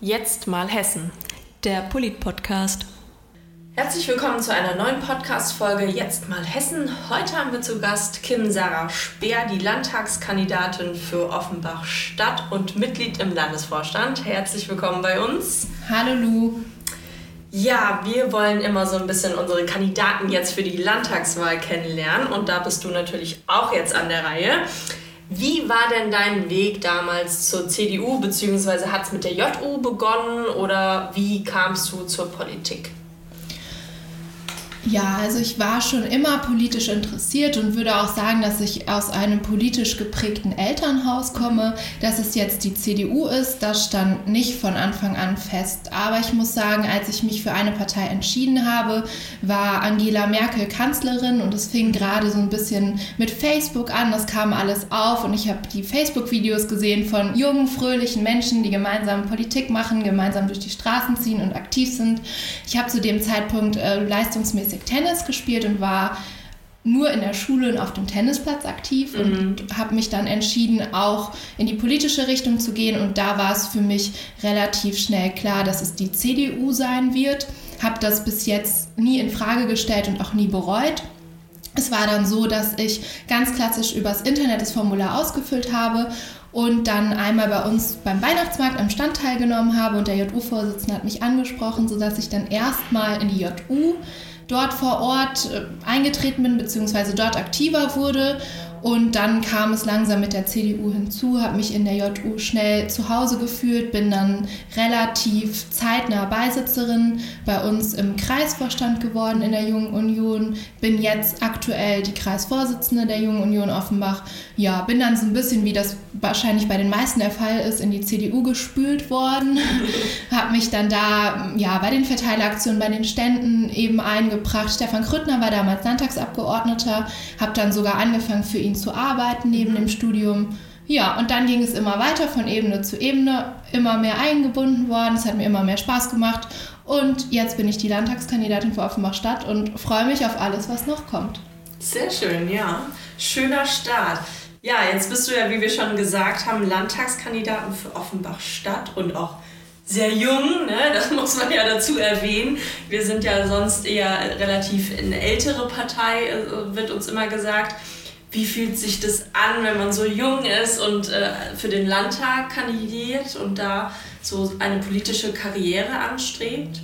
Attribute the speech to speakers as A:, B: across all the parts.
A: Jetzt mal Hessen.
B: Der Polit-Podcast.
A: Herzlich willkommen zu einer neuen Podcast-Folge Jetzt mal Hessen. Heute haben wir zu Gast Kim Sarah Speer, die Landtagskandidatin für Offenbach Stadt und Mitglied im Landesvorstand. Herzlich willkommen bei uns.
C: Hallo Lu.
A: Ja, wir wollen immer so ein bisschen unsere Kandidaten jetzt für die Landtagswahl kennenlernen und da bist du natürlich auch jetzt an der Reihe. Wie war denn dein Weg damals zur CDU, beziehungsweise hat es mit der JU begonnen oder wie kamst du zur Politik?
C: Ja, also ich war schon immer politisch interessiert und würde auch sagen, dass ich aus einem politisch geprägten Elternhaus komme. Dass es jetzt die CDU ist, das stand nicht von Anfang an fest. Aber ich muss sagen, als ich mich für eine Partei entschieden habe, war Angela Merkel Kanzlerin und es fing gerade so ein bisschen mit Facebook an. Das kam alles auf und ich habe die Facebook-Videos gesehen von jungen, fröhlichen Menschen, die gemeinsam Politik machen, gemeinsam durch die Straßen ziehen und aktiv sind. Ich habe zu dem Zeitpunkt äh, leistungsmäßig regelmäßig Tennis gespielt und war nur in der Schule und auf dem Tennisplatz aktiv und mhm. habe mich dann entschieden, auch in die politische Richtung zu gehen. Und da war es für mich relativ schnell klar, dass es die CDU sein wird. Habe das bis jetzt nie in Frage gestellt und auch nie bereut. Es war dann so, dass ich ganz klassisch übers Internet das Formular ausgefüllt habe und dann einmal bei uns beim Weihnachtsmarkt am Stand teilgenommen habe und der JU-Vorsitzende hat mich angesprochen, sodass ich dann erstmal in die JU dort vor Ort äh, eingetreten bin, beziehungsweise dort aktiver wurde und dann kam es langsam mit der CDU hinzu, habe mich in der JU schnell zu Hause gefühlt, bin dann relativ zeitnah Beisitzerin bei uns im Kreisvorstand geworden in der Jungen Union, bin jetzt aktuell die Kreisvorsitzende der Jungen Union Offenbach. Ja, bin dann so ein bisschen, wie das wahrscheinlich bei den meisten der Fall ist, in die CDU gespült worden, habe mich dann da ja, bei den Verteilaktionen, bei den Ständen eben eingebracht. Stefan Krüttner war damals Landtagsabgeordneter, habe dann sogar angefangen für ihn zu arbeiten neben mhm. dem Studium. Ja, und dann ging es immer weiter von Ebene zu Ebene, immer mehr eingebunden worden. Es hat mir immer mehr Spaß gemacht. Und jetzt bin ich die Landtagskandidatin für Offenbach Stadt und freue mich auf alles, was noch kommt.
A: Sehr schön, ja. Schöner Start. Ja, jetzt bist du ja, wie wir schon gesagt haben, Landtagskandidatin für Offenbach Stadt und auch sehr jung, ne? das muss man ja dazu erwähnen. Wir sind ja sonst eher relativ eine ältere Partei, äh, wird uns immer gesagt wie fühlt sich das an, wenn man so jung ist und äh, für den Landtag kandidiert und da so eine politische Karriere anstrebt?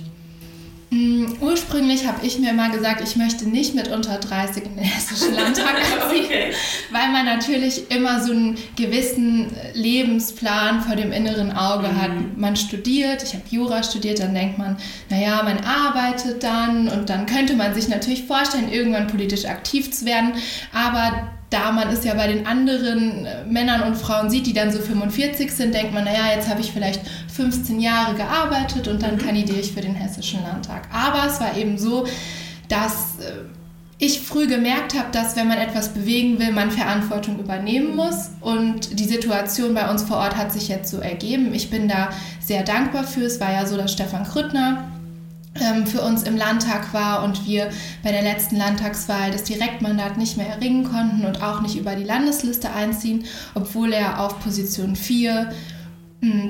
C: Mm, ursprünglich habe ich mir immer gesagt, ich möchte nicht mit unter 30 in den Hessischen Landtag ziehen, okay. weil man natürlich immer so einen gewissen Lebensplan vor dem inneren Auge mhm. hat. Man studiert, ich habe Jura studiert, dann denkt man, naja, man arbeitet dann und dann könnte man sich natürlich vorstellen, irgendwann politisch aktiv zu werden, aber da man es ja bei den anderen Männern und Frauen sieht, die dann so 45 sind, denkt man, naja, jetzt habe ich vielleicht 15 Jahre gearbeitet und dann mhm. kandidiere ich für den Hessischen Landtag. Aber es war eben so, dass äh, ich früh gemerkt habe, dass wenn man etwas bewegen will, man Verantwortung übernehmen muss. Und die Situation bei uns vor Ort hat sich jetzt so ergeben. Ich bin da sehr dankbar für. Es war ja so, dass Stefan Krüttner ähm, für uns im Landtag war und wir bei der letzten Landtagswahl das Direktmandat nicht mehr erringen konnten und auch nicht über die Landesliste einziehen, obwohl er auf Position 4 hm,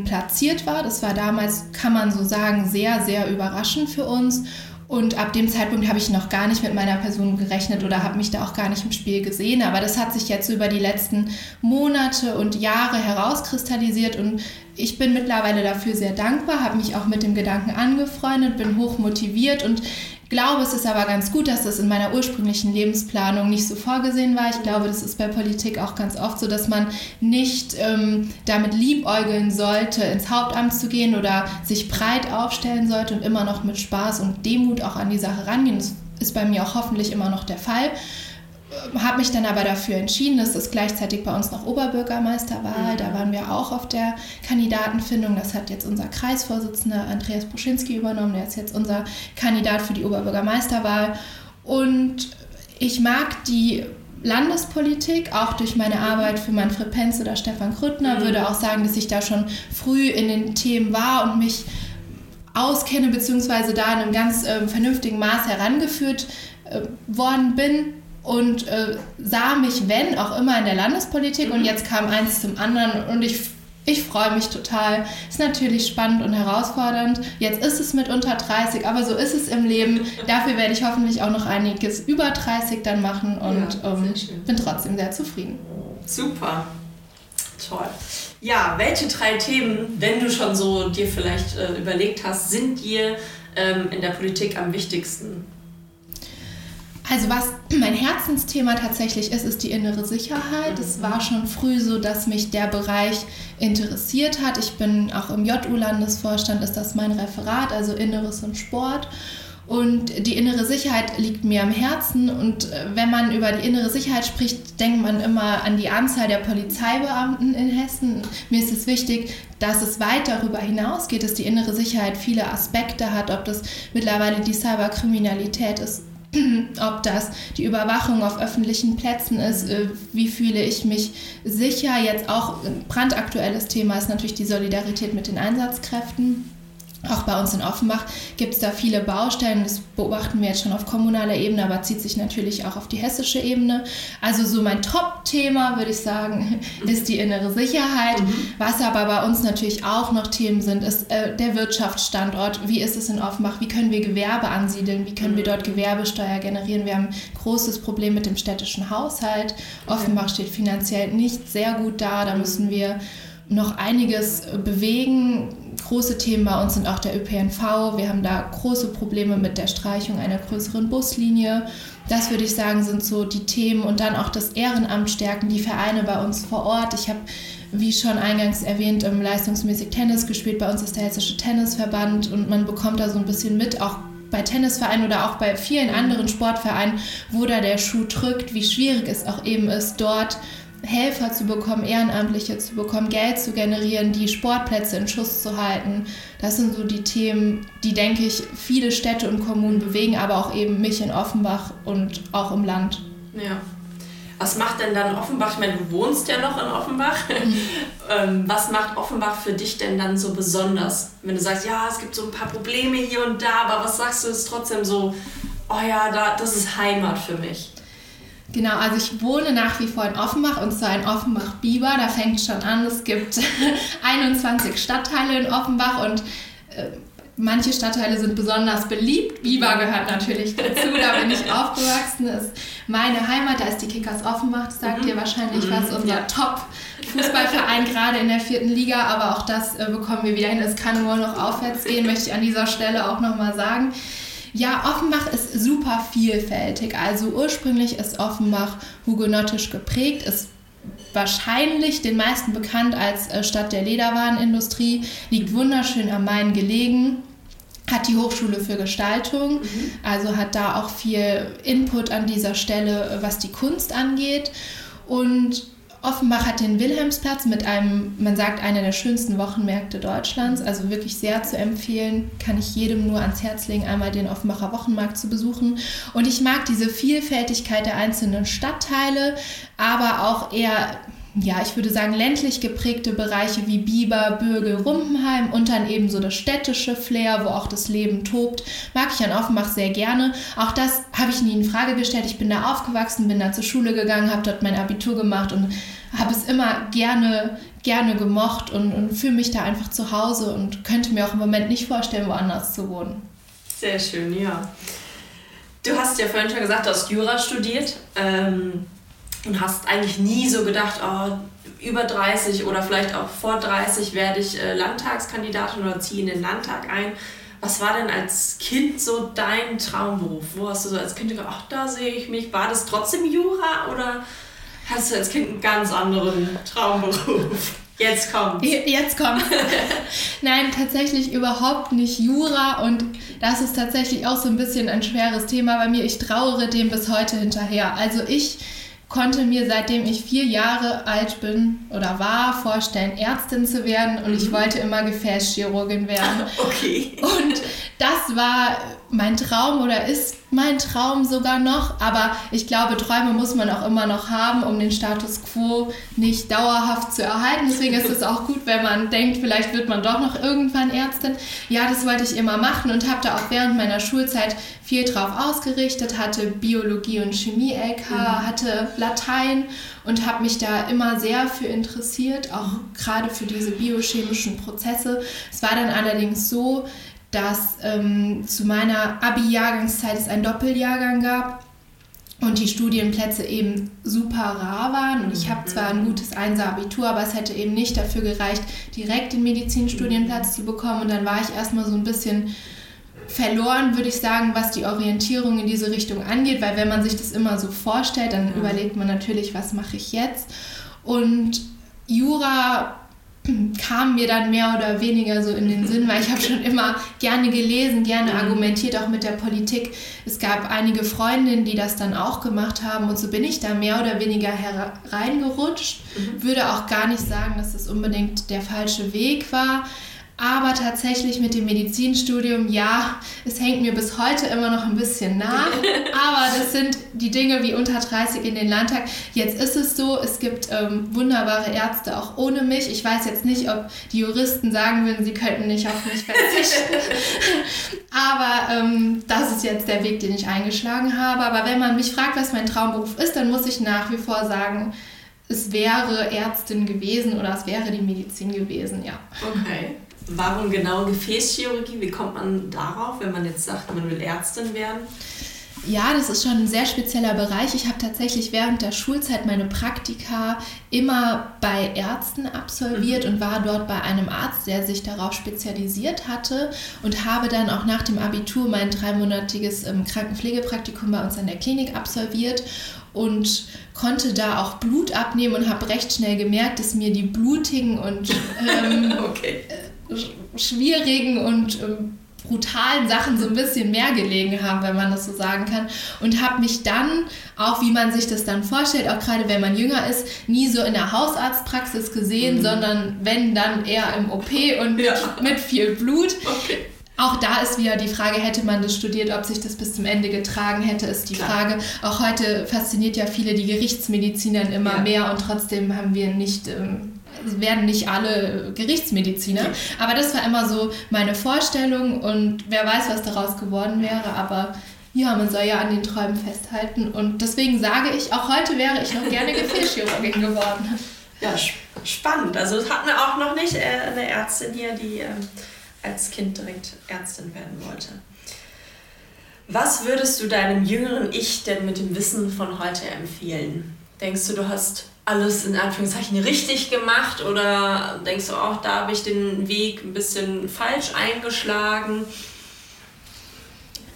C: platziert war. Das war damals, kann man so sagen, sehr, sehr überraschend für uns. Und ab dem Zeitpunkt habe ich noch gar nicht mit meiner Person gerechnet oder habe mich da auch gar nicht im Spiel gesehen. Aber das hat sich jetzt über die letzten Monate und Jahre herauskristallisiert und ich bin mittlerweile dafür sehr dankbar, habe mich auch mit dem Gedanken angefreundet, bin hoch motiviert und glaube, es ist aber ganz gut, dass das in meiner ursprünglichen Lebensplanung nicht so vorgesehen war. Ich glaube, das ist bei Politik auch ganz oft so, dass man nicht ähm, damit liebäugeln sollte, ins Hauptamt zu gehen oder sich breit aufstellen sollte und immer noch mit Spaß und Demut auch an die Sache rangehen. Das ist bei mir auch hoffentlich immer noch der Fall habe mich dann aber dafür entschieden, dass es gleichzeitig bei uns noch Oberbürgermeisterwahl, mhm. da waren wir auch auf der Kandidatenfindung. Das hat jetzt unser Kreisvorsitzender Andreas Buschinski übernommen, der ist jetzt unser Kandidat für die Oberbürgermeisterwahl. Und ich mag die Landespolitik, auch durch meine Arbeit für Manfred Penz oder Stefan Krüttner, mhm. würde auch sagen, dass ich da schon früh in den Themen war und mich auskenne, beziehungsweise da in einem ganz äh, vernünftigen Maß herangeführt äh, worden bin und äh, sah mich, wenn, auch immer in der Landespolitik mhm. und jetzt kam eins zum anderen und ich ich freue mich total. Ist natürlich spannend und herausfordernd. Jetzt ist es mit unter 30, aber so ist es im Leben. Dafür werde ich hoffentlich auch noch einiges über 30 dann machen und ja, ähm, bin trotzdem sehr zufrieden.
A: Super. Toll. Ja, welche drei Themen, wenn du schon so dir vielleicht äh, überlegt hast, sind dir ähm, in der Politik am wichtigsten?
C: Also was mein Herzensthema tatsächlich ist, ist die innere Sicherheit. Es war schon früh so, dass mich der Bereich interessiert hat. Ich bin auch im JU-Landesvorstand, ist das mein Referat, also Inneres und Sport. Und die innere Sicherheit liegt mir am Herzen. Und äh, wenn man über die innere Sicherheit spricht, denkt man immer an die Anzahl der Polizeibeamten in Hessen. Mir ist es wichtig, dass es weit darüber hinausgeht, dass die innere Sicherheit viele Aspekte hat, ob das mittlerweile die Cyberkriminalität ist ob das die Überwachung auf öffentlichen Plätzen ist, äh, wie fühle ich mich sicher. Jetzt auch ein brandaktuelles Thema ist natürlich die Solidarität mit den Einsatzkräften. Auch bei uns in Offenbach gibt es da viele Baustellen. Das beobachten wir jetzt schon auf kommunaler Ebene, aber zieht sich natürlich auch auf die hessische Ebene. Also so mein Top-Thema, würde ich sagen, ist die innere Sicherheit. Mhm. Was aber bei uns natürlich auch noch Themen sind, ist äh, der Wirtschaftsstandort. Wie ist es in Offenbach? Wie können wir Gewerbe ansiedeln? Wie können wir mhm. dort Gewerbesteuer generieren? Wir haben ein großes Problem mit dem städtischen Haushalt. Offenbach steht finanziell nicht sehr gut da. Da müssen wir noch einiges bewegen. Große Themen bei uns sind auch der ÖPNV. Wir haben da große Probleme mit der Streichung einer größeren Buslinie. Das würde ich sagen, sind so die Themen und dann auch das Ehrenamt stärken, die Vereine bei uns vor Ort. Ich habe, wie schon eingangs erwähnt, leistungsmäßig Tennis gespielt. Bei uns ist der Hessische Tennisverband und man bekommt da so ein bisschen mit, auch bei Tennisvereinen oder auch bei vielen anderen Sportvereinen, wo da der Schuh drückt, wie schwierig es auch eben ist, dort Helfer zu bekommen, Ehrenamtliche zu bekommen, Geld zu generieren, die Sportplätze in Schuss zu halten. Das sind so die Themen, die, denke ich, viele Städte und Kommunen bewegen, aber auch eben mich in Offenbach und auch im Land.
A: Ja. Was macht denn dann Offenbach? Ich meine, du wohnst ja noch in Offenbach. Mhm. Was macht Offenbach für dich denn dann so besonders? Wenn du sagst, ja, es gibt so ein paar Probleme hier und da, aber was sagst du, ist trotzdem so, oh ja, da, das ist Heimat für mich?
C: Genau, also ich wohne nach wie vor in Offenbach und zwar in Offenbach-Bieber. Da fängt es schon an. Es gibt 21 Stadtteile in Offenbach und äh, manche Stadtteile sind besonders beliebt. Bieber gehört natürlich dazu. Da bin ich aufgewachsen. Das ist meine Heimat. Da ist die Kickers Offenbach. Das sagt mhm. dir wahrscheinlich mhm. was. Unser Top-Fußballverein gerade in der vierten Liga. Aber auch das äh, bekommen wir wieder hin. Es kann nur noch aufwärts gehen, möchte ich an dieser Stelle auch nochmal sagen. Ja, Offenbach ist super vielfältig. Also ursprünglich ist Offenbach hugenottisch geprägt, ist wahrscheinlich den meisten bekannt als äh, Stadt der Lederwarenindustrie, liegt wunderschön am Main gelegen, hat die Hochschule für Gestaltung, mhm. also hat da auch viel Input an dieser Stelle, was die Kunst angeht. Und Offenbach hat den Wilhelmsplatz mit einem, man sagt, einer der schönsten Wochenmärkte Deutschlands. Also wirklich sehr zu empfehlen. Kann ich jedem nur ans Herz legen, einmal den Offenbacher Wochenmarkt zu besuchen. Und ich mag diese Vielfältigkeit der einzelnen Stadtteile, aber auch eher ja, ich würde sagen, ländlich geprägte Bereiche wie Biber, Bürgel, Rumpenheim und dann eben so das städtische Flair, wo auch das Leben tobt, mag ich an Offenbach sehr gerne. Auch das habe ich nie in Frage gestellt. Ich bin da aufgewachsen, bin da zur Schule gegangen, habe dort mein Abitur gemacht und habe es immer gerne, gerne gemocht und, und fühle mich da einfach zu Hause und könnte mir auch im Moment nicht vorstellen, woanders zu wohnen.
A: Sehr schön, ja. Du hast ja vorhin schon gesagt, du hast Jura studiert. Ähm und hast eigentlich nie so gedacht, oh, über 30 oder vielleicht auch vor 30 werde ich äh, Landtagskandidatin oder ziehe in den Landtag ein. Was war denn als Kind so dein Traumberuf? Wo hast du so als Kind gedacht, ach, da sehe ich mich? War das trotzdem Jura oder hast du als Kind einen ganz anderen Traumberuf? Jetzt kommt.
C: Jetzt kommt. Nein, tatsächlich überhaupt nicht Jura und das ist tatsächlich auch so ein bisschen ein schweres Thema bei mir. Ich trauere dem bis heute hinterher. Also ich konnte mir seitdem ich vier Jahre alt bin oder war vorstellen, Ärztin zu werden und ich mhm. wollte immer Gefäßchirurgin werden.
A: Okay.
C: Und das war mein Traum oder ist mein Traum sogar noch. Aber ich glaube, Träume muss man auch immer noch haben, um den Status quo nicht dauerhaft zu erhalten. Deswegen ist es auch gut, wenn man denkt, vielleicht wird man doch noch irgendwann Ärztin. Ja, das wollte ich immer machen und habe da auch während meiner Schulzeit viel drauf ausgerichtet, hatte Biologie und Chemie LK, mhm. hatte Latein und habe mich da immer sehr für interessiert, auch gerade für diese biochemischen Prozesse. Es war dann allerdings so, dass ähm, zu meiner Abi-Jahrgangszeit es einen Doppeljahrgang gab und die Studienplätze eben super rar waren. Und ich habe zwar ein gutes Einser-Abitur, aber es hätte eben nicht dafür gereicht, direkt den Medizinstudienplatz zu bekommen. Und dann war ich erstmal so ein bisschen verloren, würde ich sagen, was die Orientierung in diese Richtung angeht, weil wenn man sich das immer so vorstellt, dann überlegt man natürlich, was mache ich jetzt. Und Jura kam mir dann mehr oder weniger so in den Sinn, weil ich habe schon immer gerne gelesen, gerne mhm. argumentiert, auch mit der Politik. Es gab einige Freundinnen, die das dann auch gemacht haben und so bin ich da mehr oder weniger hereingerutscht. Mhm. Würde auch gar nicht sagen, dass das unbedingt der falsche Weg war. Aber tatsächlich mit dem Medizinstudium, ja, es hängt mir bis heute immer noch ein bisschen nach. Aber das sind die Dinge wie unter 30 in den Landtag. Jetzt ist es so, es gibt ähm, wunderbare Ärzte auch ohne mich. Ich weiß jetzt nicht, ob die Juristen sagen würden, sie könnten nicht auf mich verzichten. Aber ähm, das ist jetzt der Weg, den ich eingeschlagen habe. Aber wenn man mich fragt, was mein Traumberuf ist, dann muss ich nach wie vor sagen, es wäre Ärztin gewesen oder es wäre die Medizin gewesen, ja.
A: Okay. Warum genau Gefäßchirurgie? Wie kommt man darauf, wenn man jetzt sagt, man will Ärztin werden?
C: Ja, das ist schon ein sehr spezieller Bereich. Ich habe tatsächlich während der Schulzeit meine Praktika immer bei Ärzten absolviert mhm. und war dort bei einem Arzt, der sich darauf spezialisiert hatte und habe dann auch nach dem Abitur mein dreimonatiges ähm, Krankenpflegepraktikum bei uns an der Klinik absolviert und konnte da auch Blut abnehmen und habe recht schnell gemerkt, dass mir die blutigen und ähm, okay. Schwierigen und ähm, brutalen Sachen so ein bisschen mehr gelegen haben, wenn man das so sagen kann. Und habe mich dann, auch wie man sich das dann vorstellt, auch gerade wenn man jünger ist, nie so in der Hausarztpraxis gesehen, mhm. sondern wenn dann eher im OP und mit, ja. mit viel Blut. Okay. Auch da ist wieder die Frage, hätte man das studiert, ob sich das bis zum Ende getragen hätte, ist die Klar. Frage. Auch heute fasziniert ja viele die Gerichtsmediziner immer ja. mehr und trotzdem haben wir nicht ähm, werden nicht alle Gerichtsmediziner. Aber das war immer so meine Vorstellung und wer weiß, was daraus geworden wäre. Aber ja, man soll ja an den Träumen festhalten. Und deswegen sage ich, auch heute wäre ich noch gerne Gefäßchirurgin geworden.
A: Ja, spannend. Also es hatten wir auch noch nicht äh, eine Ärztin hier, die äh, als Kind direkt Ärztin werden wollte. Was würdest du deinem jüngeren Ich denn mit dem Wissen von heute empfehlen? Denkst du, du hast alles in Anführungszeichen richtig gemacht oder denkst du auch, da habe ich den Weg ein bisschen falsch eingeschlagen?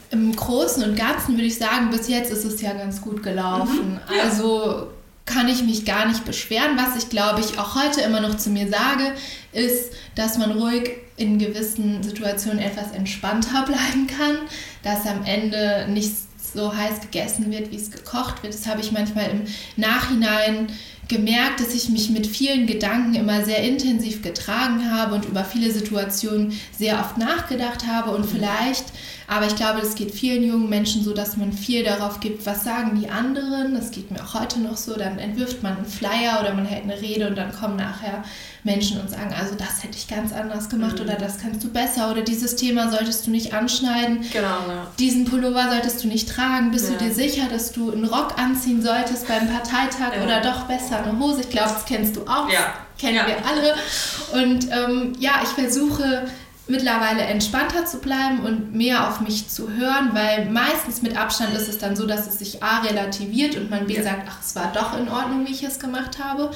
C: Im Großen und Ganzen würde ich sagen, bis jetzt ist es ja ganz gut gelaufen. Mhm, ja. Also kann ich mich gar nicht beschweren. Was ich glaube ich auch heute immer noch zu mir sage, ist, dass man ruhig in gewissen Situationen etwas entspannter bleiben kann, dass am Ende nicht so heiß gegessen wird, wie es gekocht wird. Das habe ich manchmal im Nachhinein gemerkt, dass ich mich mit vielen Gedanken immer sehr intensiv getragen habe und über viele Situationen sehr oft nachgedacht habe und vielleicht, aber ich glaube, das geht vielen jungen Menschen so, dass man viel darauf gibt, was sagen die anderen. Das geht mir auch heute noch so. Dann entwirft man einen Flyer oder man hält eine Rede und dann kommen nachher Menschen und sagen, also das hätte ich ganz anders gemacht mhm. oder das kannst du besser oder dieses Thema solltest du nicht anschneiden.
A: Genau, ja.
C: Diesen Pullover solltest du nicht tragen. Bist ja. du dir sicher, dass du einen Rock anziehen solltest beim Parteitag ja. oder doch besser eine Hose? Ich glaube, das kennst du auch. Ja. Kennen wir alle. Und ähm, ja, ich versuche mittlerweile entspannter zu bleiben und mehr auf mich zu hören, weil meistens mit Abstand ist es dann so, dass es sich A relativiert und man B sagt, ach, es war doch in Ordnung, wie ich es gemacht habe.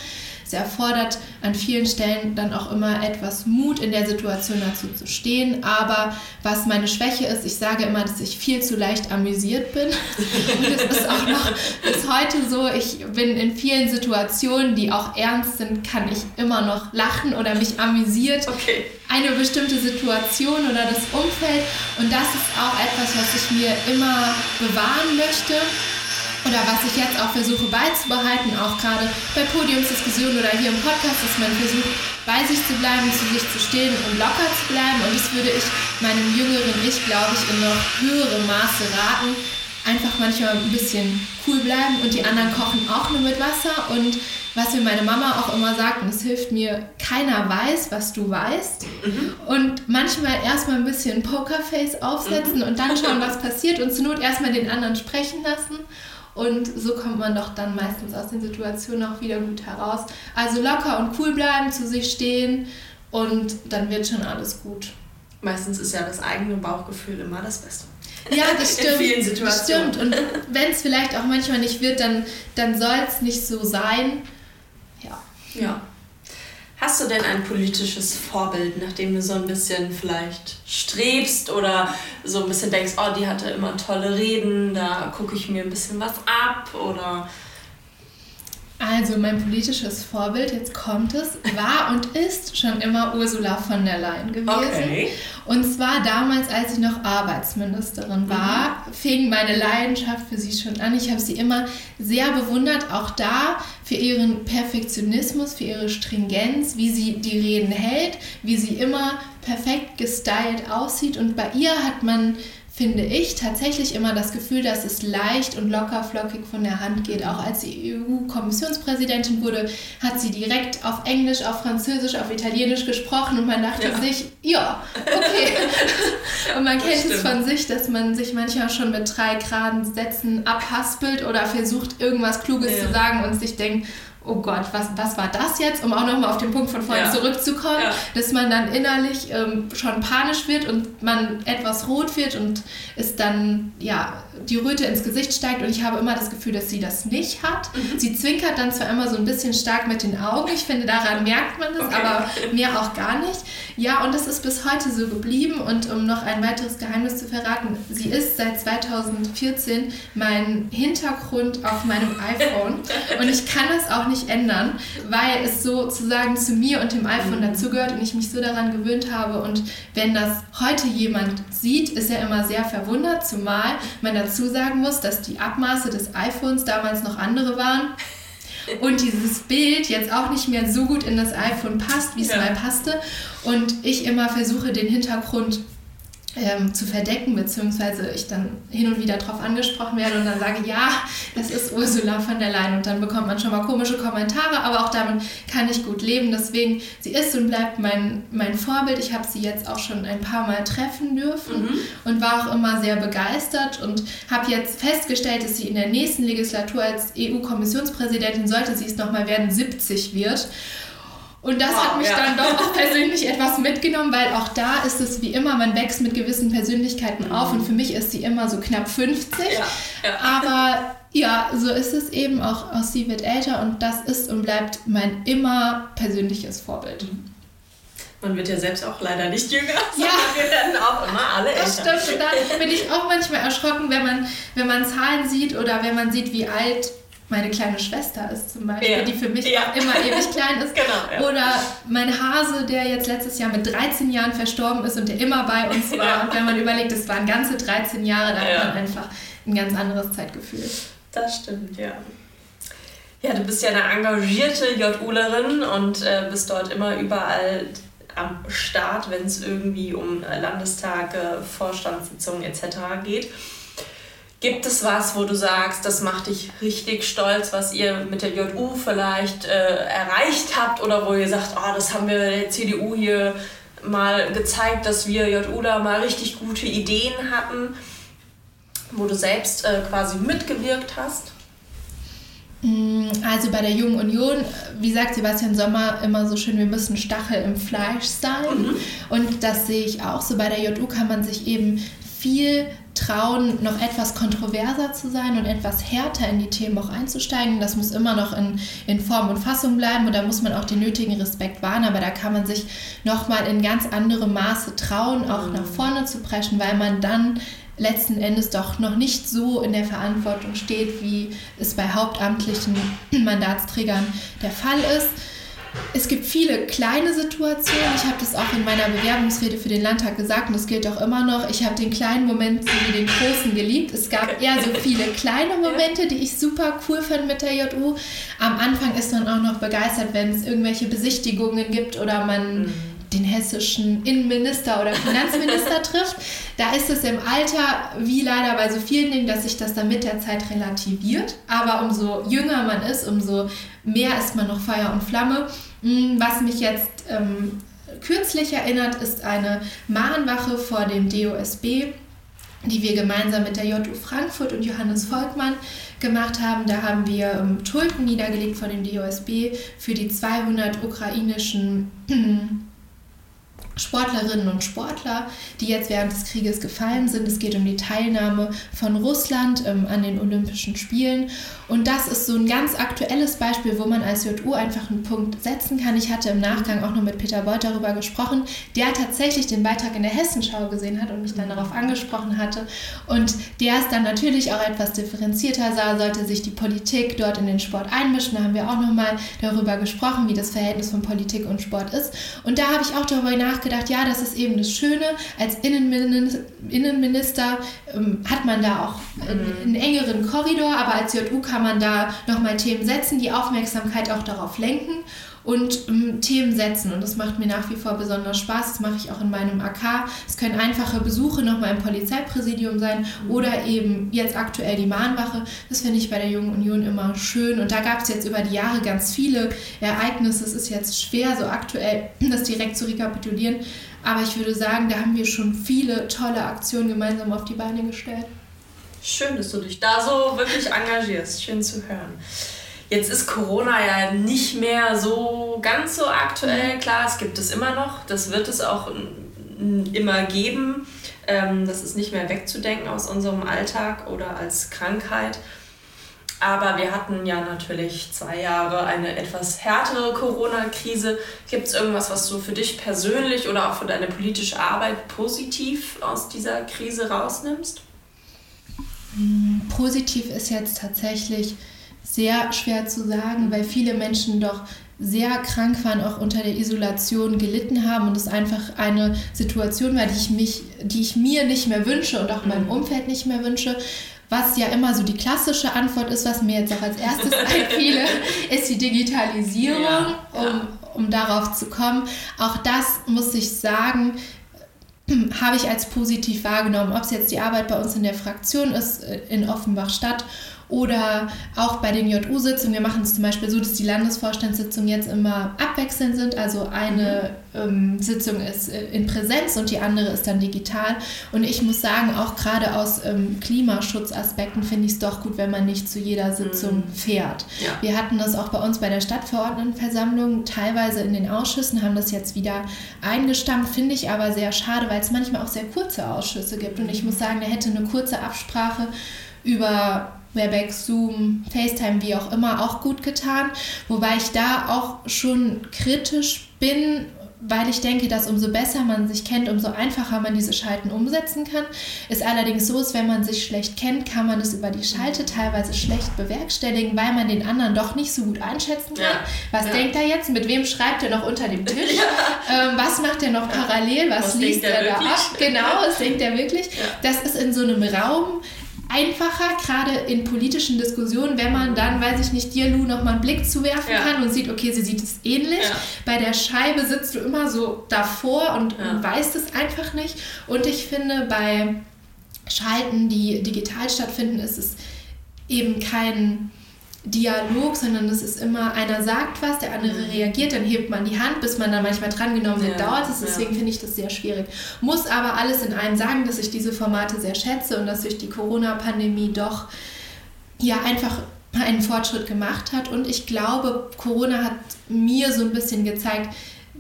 C: Es erfordert an vielen Stellen dann auch immer etwas Mut, in der Situation dazu zu stehen. Aber was meine Schwäche ist, ich sage immer, dass ich viel zu leicht amüsiert bin. Und es ist auch noch bis heute so, ich bin in vielen Situationen, die auch ernst sind, kann ich immer noch lachen oder mich amüsiert. Okay. Eine bestimmte Situation oder das Umfeld. Und das ist auch etwas, was ich mir immer bewahren möchte oder was ich jetzt auch versuche beizubehalten, auch gerade bei Podiumsdiskussionen oder hier im Podcast, dass man versucht, bei sich zu bleiben, zu sich zu stehen und locker zu bleiben. Und das würde ich meinem jüngeren Ich, glaube ich, in noch höherem Maße raten, einfach manchmal ein bisschen cool bleiben und die anderen kochen auch nur mit Wasser und was mir meine Mama auch immer sagt, und es hilft mir, keiner weiß, was du weißt. Mhm. Und manchmal erstmal ein bisschen Pokerface aufsetzen mhm. und dann schauen, was passiert und zur Not erstmal den anderen sprechen lassen. Und so kommt man doch dann meistens aus den Situationen auch wieder gut heraus. Also locker und cool bleiben, zu sich stehen und dann wird schon alles gut.
A: Meistens ist ja das eigene Bauchgefühl immer das Beste.
C: Ja, das stimmt. In vielen Situationen. Stimmt. Und wenn es vielleicht auch manchmal nicht wird, dann, dann soll es nicht so sein. Ja.
A: Ja. Hast du denn ein politisches Vorbild, nach dem du so ein bisschen vielleicht strebst oder so ein bisschen denkst, oh, die hatte immer tolle Reden, da gucke ich mir ein bisschen was ab oder
C: also mein politisches Vorbild, jetzt kommt es, war und ist schon immer Ursula von der Leyen gewesen. Okay. Und zwar damals, als ich noch Arbeitsministerin war, mhm. fing meine Leidenschaft für sie schon an. Ich habe sie immer sehr bewundert, auch da für ihren Perfektionismus, für ihre Stringenz, wie sie die Reden hält, wie sie immer perfekt gestylt aussieht. Und bei ihr hat man finde ich tatsächlich immer das Gefühl, dass es leicht und locker flockig von der Hand geht. Auch als sie EU-Kommissionspräsidentin wurde, hat sie direkt auf Englisch, auf Französisch, auf Italienisch gesprochen und man dachte ja. sich, ja, okay. und man kennt es von sich, dass man sich manchmal schon mit drei geraden Sätzen abhaspelt oder versucht, irgendwas Kluges ja. zu sagen und sich denkt, oh Gott, was, was war das jetzt? Um auch nochmal auf den Punkt von vorhin ja. zurückzukommen, ja. dass man dann innerlich ähm, schon panisch wird und man etwas rot wird und es dann, ja, die Röte ins Gesicht steigt und ich habe immer das Gefühl, dass sie das nicht hat. Mhm. Sie zwinkert dann zwar immer so ein bisschen stark mit den Augen, ich finde, daran merkt man das, okay. aber mehr auch gar nicht. Ja, und das ist bis heute so geblieben und um noch ein weiteres Geheimnis zu verraten, sie ist seit 2014 mein Hintergrund auf meinem iPhone und ich kann es auch nicht ändern, weil es sozusagen zu mir und dem iPhone mhm. dazugehört und ich mich so daran gewöhnt habe und wenn das heute jemand sieht, ist er immer sehr verwundert, zumal man dazu sagen muss, dass die Abmaße des iPhones damals noch andere waren und dieses Bild jetzt auch nicht mehr so gut in das iPhone passt, wie es ja. mal passte. Und ich immer versuche, den Hintergrund ähm, zu verdecken, beziehungsweise ich dann hin und wieder darauf angesprochen werde und dann sage, ja, das ist Ursula von der Leyen und dann bekommt man schon mal komische Kommentare, aber auch damit kann ich gut leben. Deswegen, sie ist und bleibt mein, mein Vorbild. Ich habe sie jetzt auch schon ein paar Mal treffen dürfen mhm. und war auch immer sehr begeistert und habe jetzt festgestellt, dass sie in der nächsten Legislatur als EU-Kommissionspräsidentin, sollte sie es nochmal werden, 70 wird. Und das wow, hat mich ja. dann doch auch persönlich etwas mitgenommen, weil auch da ist es wie immer, man wächst mit gewissen Persönlichkeiten mhm. auf und für mich ist sie immer so knapp 50. Ja, ja. Aber ja, so ist es eben auch, auch sie wird älter und das ist und bleibt mein immer persönliches Vorbild.
A: Man wird ja selbst auch leider nicht jünger, ja. wir werden auch immer alle älter. Das
C: stimmt, und da bin ich auch manchmal erschrocken, wenn man, wenn man Zahlen sieht oder wenn man sieht, wie alt meine kleine Schwester ist zum Beispiel, ja. die für mich ja. immer ewig klein ist. Genau, ja. Oder mein Hase, der jetzt letztes Jahr mit 13 Jahren verstorben ist und der immer bei uns war. Und wenn man überlegt, es waren ganze 13 Jahre, da hat man einfach ein ganz anderes Zeitgefühl.
A: Das stimmt, ja. Ja, du bist ja eine engagierte JUlerin und äh, bist dort immer überall am Start, wenn es irgendwie um Landestage, Vorstandssitzungen etc. geht. Gibt es was, wo du sagst, das macht dich richtig stolz, was ihr mit der JU vielleicht äh, erreicht habt oder wo ihr sagt, oh, das haben wir der CDU hier mal gezeigt, dass wir JUler mal richtig gute Ideen hatten, wo du selbst äh, quasi mitgewirkt hast?
C: Mm, also bei der Jungen Union, wie sagt Sebastian Sommer immer so schön, wir müssen Stachel im Fleisch sein. Mhm. Und das sehe ich auch so. Bei der JU kann man sich eben viel trauen, noch etwas kontroverser zu sein und etwas härter in die Themen auch einzusteigen. Das muss immer noch in, in Form und Fassung bleiben und da muss man auch den nötigen Respekt wahren, aber da kann man sich nochmal in ganz anderem Maße trauen, auch nach vorne zu preschen, weil man dann letzten Endes doch noch nicht so in der Verantwortung steht, wie es bei hauptamtlichen Mandatsträgern der Fall ist. Es gibt viele kleine Situationen. Ich habe das auch in meiner Bewerbungsrede für den Landtag gesagt und das gilt auch immer noch. Ich habe den kleinen Moment sowie den großen geliebt. Es gab eher so viele kleine Momente, die ich super cool fand mit der JU. Am Anfang ist man auch noch begeistert, wenn es irgendwelche Besichtigungen gibt oder man mhm den hessischen Innenminister oder Finanzminister trifft. Da ist es im Alter, wie leider bei so vielen Dingen, dass sich das dann mit der Zeit relativiert. Aber umso jünger man ist, umso mehr ist man noch Feuer und Flamme. Hm, was mich jetzt ähm, kürzlich erinnert, ist eine Mahnwache vor dem DOSB die wir gemeinsam mit der JU Frankfurt und Johannes Volkmann gemacht haben. Da haben wir ähm, Tulpen niedergelegt von dem DOSB für die 200 ukrainischen Sportlerinnen und Sportler, die jetzt während des Krieges gefallen sind. Es geht um die Teilnahme von Russland ähm, an den Olympischen Spielen. Und das ist so ein ganz aktuelles Beispiel, wo man als JU einfach einen Punkt setzen kann. Ich hatte im Nachgang auch noch mit Peter Beuth darüber gesprochen, der tatsächlich den Beitrag in der Hessenschau gesehen hat und mich dann darauf angesprochen hatte. Und der es dann natürlich auch etwas differenzierter sah, sollte sich die Politik dort in den Sport einmischen. Da haben wir auch nochmal darüber gesprochen, wie das Verhältnis von Politik und Sport ist. Und da habe ich auch darüber nachgedacht, gedacht, ja, das ist eben das Schöne. Als Innenminister, Innenminister ähm, hat man da auch einen, mhm. einen engeren Korridor, aber als JU kann man da nochmal Themen setzen, die Aufmerksamkeit auch darauf lenken und ähm, Themen setzen. Und das macht mir nach wie vor besonders Spaß. Das mache ich auch in meinem AK. Es können einfache Besuche nochmal im Polizeipräsidium sein oder eben jetzt aktuell die Mahnwache. Das finde ich bei der Jungen Union immer schön. Und da gab es jetzt über die Jahre ganz viele Ereignisse. Es ist jetzt schwer, so aktuell das direkt zu rekapitulieren. Aber ich würde sagen, da haben wir schon viele tolle Aktionen gemeinsam auf die Beine gestellt.
A: Schön, dass du dich da so wirklich engagierst. Schön zu hören. Jetzt ist Corona ja nicht mehr so ganz so aktuell. Klar, es gibt es immer noch. Das wird es auch immer geben. Ähm, das ist nicht mehr wegzudenken aus unserem Alltag oder als Krankheit. Aber wir hatten ja natürlich zwei Jahre eine etwas härtere Corona-Krise. Gibt es irgendwas, was du für dich persönlich oder auch für deine politische Arbeit positiv aus dieser Krise rausnimmst?
C: Hm, positiv ist jetzt tatsächlich sehr schwer zu sagen, weil viele Menschen doch sehr krank waren, auch unter der Isolation gelitten haben und es einfach eine Situation war, die ich, mich, die ich mir nicht mehr wünsche und auch meinem mhm. Umfeld nicht mehr wünsche. Was ja immer so die klassische Antwort ist, was mir jetzt auch als erstes einfiele, ist die Digitalisierung, ja, ja. Um, um darauf zu kommen. Auch das muss ich sagen, habe ich als positiv wahrgenommen, ob es jetzt die Arbeit bei uns in der Fraktion ist, äh, in Offenbach-Stadt oder auch bei den JU-Sitzungen. Wir machen es zum Beispiel so, dass die Landesvorstandssitzungen jetzt immer abwechselnd sind. Also eine mhm. ähm, Sitzung ist äh, in Präsenz und die andere ist dann digital. Und ich muss sagen, auch gerade aus ähm, Klimaschutzaspekten finde ich es doch gut, wenn man nicht zu jeder Sitzung mhm. fährt. Ja. Wir hatten das auch bei uns bei der Stadtverordnetenversammlung, teilweise in den Ausschüssen, haben das jetzt wieder eingestampft. Finde ich aber sehr schade, weil es manchmal auch sehr kurze Ausschüsse gibt. Und ich muss sagen, da hätte eine kurze Absprache über Webex, Zoom, FaceTime, wie auch immer, auch gut getan. Wobei ich da auch schon kritisch bin, weil ich denke, dass umso besser man sich kennt, umso einfacher man diese Schalten umsetzen kann. Ist allerdings so, dass wenn man sich schlecht kennt, kann man es über die Schalte teilweise schlecht bewerkstelligen, weil man den anderen doch nicht so gut einschätzen kann. Ja. Was ja. denkt er jetzt? Mit wem schreibt er noch unter dem Tisch? Ja. Ähm, was macht er noch parallel? Was, was liest er, er da ab? Genau, was denkt er wirklich? Das ist in so einem Raum, einfacher, gerade in politischen Diskussionen, wenn man dann, weiß ich nicht, dir, Lu, nochmal einen Blick zuwerfen ja. kann und sieht, okay, sie sieht es ähnlich. Ja. Bei der Scheibe sitzt du immer so davor und, ja. und weißt es einfach nicht. Und ich finde, bei Schalten, die digital stattfinden, ist es eben kein Dialog, sondern es ist immer, einer sagt was, der andere mhm. reagiert, dann hebt man die Hand, bis man dann manchmal drangenommen wird, ja, dauert es. Deswegen ja. finde ich das sehr schwierig. Muss aber alles in einem sagen, dass ich diese Formate sehr schätze und dass durch die Corona-Pandemie doch ja einfach einen Fortschritt gemacht hat. Und ich glaube, Corona hat mir so ein bisschen gezeigt,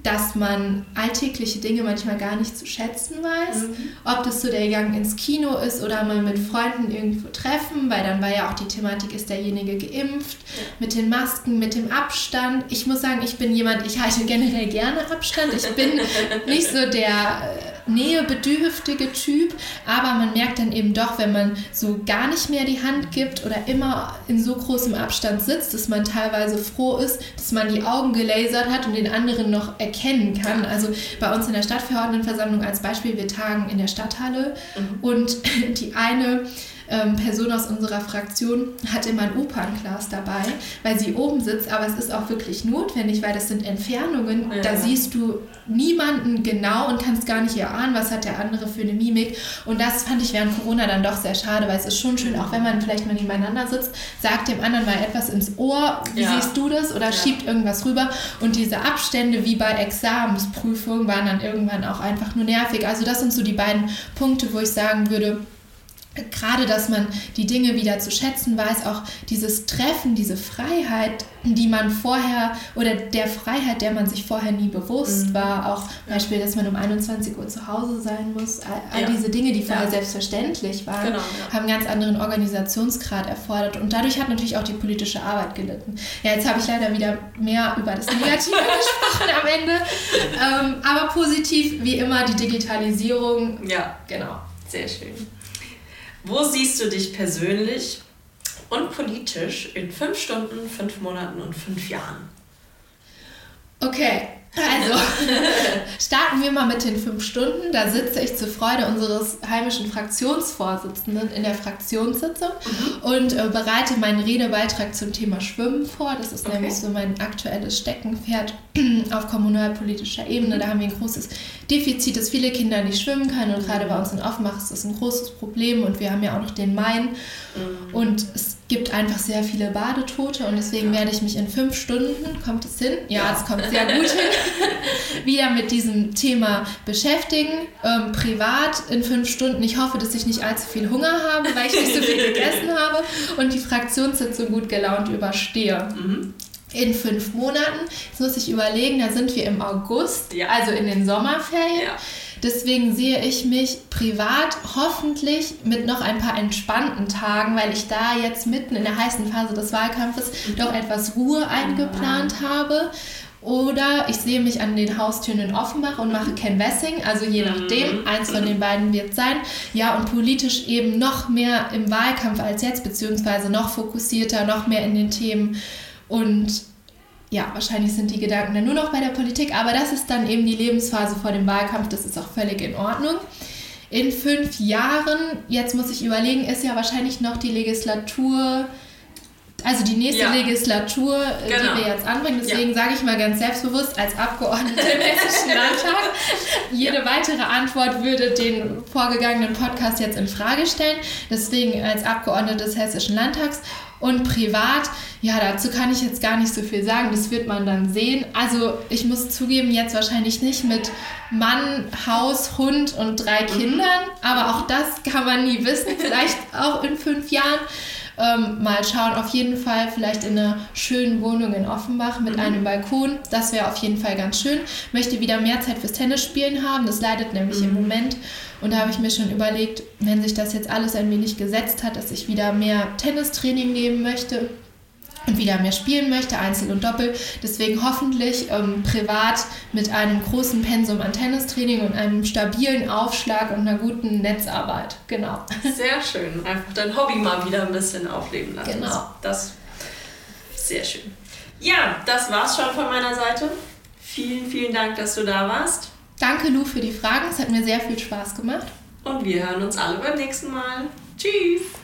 C: dass man alltägliche Dinge manchmal gar nicht zu schätzen weiß. Mhm. Ob das so der Gang ins Kino ist oder mal mit Freunden irgendwo treffen, weil dann war ja auch die Thematik, ist derjenige geimpft, ja. mit den Masken, mit dem Abstand. Ich muss sagen, ich bin jemand, ich halte generell gerne Abstand. Ich bin nicht so der äh, nähebedürftige Typ, aber man merkt dann eben doch, wenn man so gar nicht mehr die Hand gibt oder immer in so großem Abstand sitzt, dass man teilweise froh ist, dass man die Augen gelasert hat und den anderen noch erkennen kann. Also bei uns in der Stadtverordnetenversammlung als Beispiel, wir tagen in der Stadthalle mhm. und die eine ähm, Person aus unserer Fraktion hat immer ein Opernglas dabei, weil sie oben sitzt, aber es ist auch wirklich notwendig, weil das sind Entfernungen. Ja. Da siehst du niemanden genau und kannst gar nicht erahnen, was hat der andere für eine Mimik. Und das fand ich während Corona dann doch sehr schade, weil es ist schon schön, auch wenn man vielleicht mal nebeneinander sitzt, sagt dem anderen mal etwas ins Ohr, wie ja. siehst du das? Oder ja. schiebt irgendwas rüber. Und diese Abstände wie bei Examensprüfungen waren dann irgendwann auch einfach nur nervig. Also das sind so die beiden Punkte, wo ich sagen würde, gerade, dass man die Dinge wieder zu schätzen weiß, auch dieses Treffen, diese Freiheit, die man vorher oder der Freiheit, der man sich vorher nie bewusst mhm. war, auch ja. Beispiel, dass man um 21 Uhr zu Hause sein muss, all, all ja. diese Dinge, die vorher ja. selbstverständlich waren, genau, haben einen ganz anderen Organisationsgrad erfordert und dadurch hat natürlich auch die politische Arbeit gelitten. Ja, jetzt habe ich leider wieder mehr über das Negative gesprochen am Ende, ähm, aber positiv wie immer die Digitalisierung.
A: Ja, genau, sehr schön. Wo siehst du dich persönlich und politisch in fünf Stunden, fünf Monaten und fünf Jahren?
C: Okay, also starten wir mal mit den fünf Stunden. Da sitze ich zur Freude unseres heimischen Fraktionsvorsitzenden in der Fraktionssitzung mhm. und äh, bereite meinen Redebeitrag zum Thema Schwimmen vor. Das ist okay. nämlich so mein aktuelles Steckenpferd auf kommunalpolitischer Ebene. Da haben wir ein großes Defizit, dass viele Kinder nicht schwimmen können und gerade bei uns in Offenbach ist das ein großes Problem und wir haben ja auch noch den Main mhm. und es gibt einfach sehr viele Badetote und deswegen werde ich mich in fünf Stunden, kommt es hin? Ja, es kommt sehr gut hin, wieder mit diesem Thema beschäftigen. Ähm, privat in fünf Stunden. Ich hoffe, dass ich nicht allzu viel Hunger habe, weil ich nicht so viel gegessen habe und die Fraktionssitzung gut gelaunt überstehe. Mhm in fünf Monaten. Jetzt muss ich überlegen, da sind wir im August, ja. also in den Sommerferien. Ja. Deswegen sehe ich mich privat hoffentlich mit noch ein paar entspannten Tagen, weil ich da jetzt mitten in der heißen Phase des Wahlkampfes mhm. doch etwas Ruhe eingeplant mhm. habe. Oder ich sehe mich an den Haustüren in Offenbach und mache Ken Wessing, also je nachdem, mhm. eins von den beiden wird sein. Ja, und politisch eben noch mehr im Wahlkampf als jetzt, beziehungsweise noch fokussierter, noch mehr in den Themen und ja, wahrscheinlich sind die Gedanken dann nur noch bei der Politik, aber das ist dann eben die Lebensphase vor dem Wahlkampf, das ist auch völlig in Ordnung. In fünf Jahren, jetzt muss ich überlegen, ist ja wahrscheinlich noch die Legislatur, also die nächste ja. Legislatur, äh, genau. die wir jetzt anbringen. Deswegen ja. sage ich mal ganz selbstbewusst als Abgeordnete im Hessischen Landtag, jede ja. weitere Antwort würde den vorgegangenen Podcast jetzt in Frage stellen. Deswegen als Abgeordnete des Hessischen Landtags und privat, ja, dazu kann ich jetzt gar nicht so viel sagen, das wird man dann sehen. Also ich muss zugeben, jetzt wahrscheinlich nicht mit Mann, Haus, Hund und drei mhm. Kindern, aber auch das kann man nie wissen, vielleicht auch in fünf Jahren. Ähm, mal schauen, auf jeden Fall vielleicht in einer schönen Wohnung in Offenbach mit mhm. einem Balkon. Das wäre auf jeden Fall ganz schön. Möchte wieder mehr Zeit fürs Tennisspielen haben, das leidet nämlich mhm. im Moment. Und da habe ich mir schon überlegt, wenn sich das jetzt alles ein wenig gesetzt hat, dass ich wieder mehr Tennistraining nehmen möchte und wieder mehr spielen möchte, Einzel und Doppel. Deswegen hoffentlich ähm, privat mit einem großen Pensum an Tennistraining und einem stabilen Aufschlag und einer guten Netzarbeit. Genau.
A: Sehr schön. Einfach dein Hobby mal wieder ein bisschen aufleben lassen.
C: Genau.
A: Das sehr schön. Ja, das war's schon von meiner Seite. Vielen, vielen Dank, dass du da warst.
C: Danke, Lu, für die Fragen. Es hat mir sehr viel Spaß gemacht.
A: Und wir hören uns alle beim nächsten Mal. Tschüss!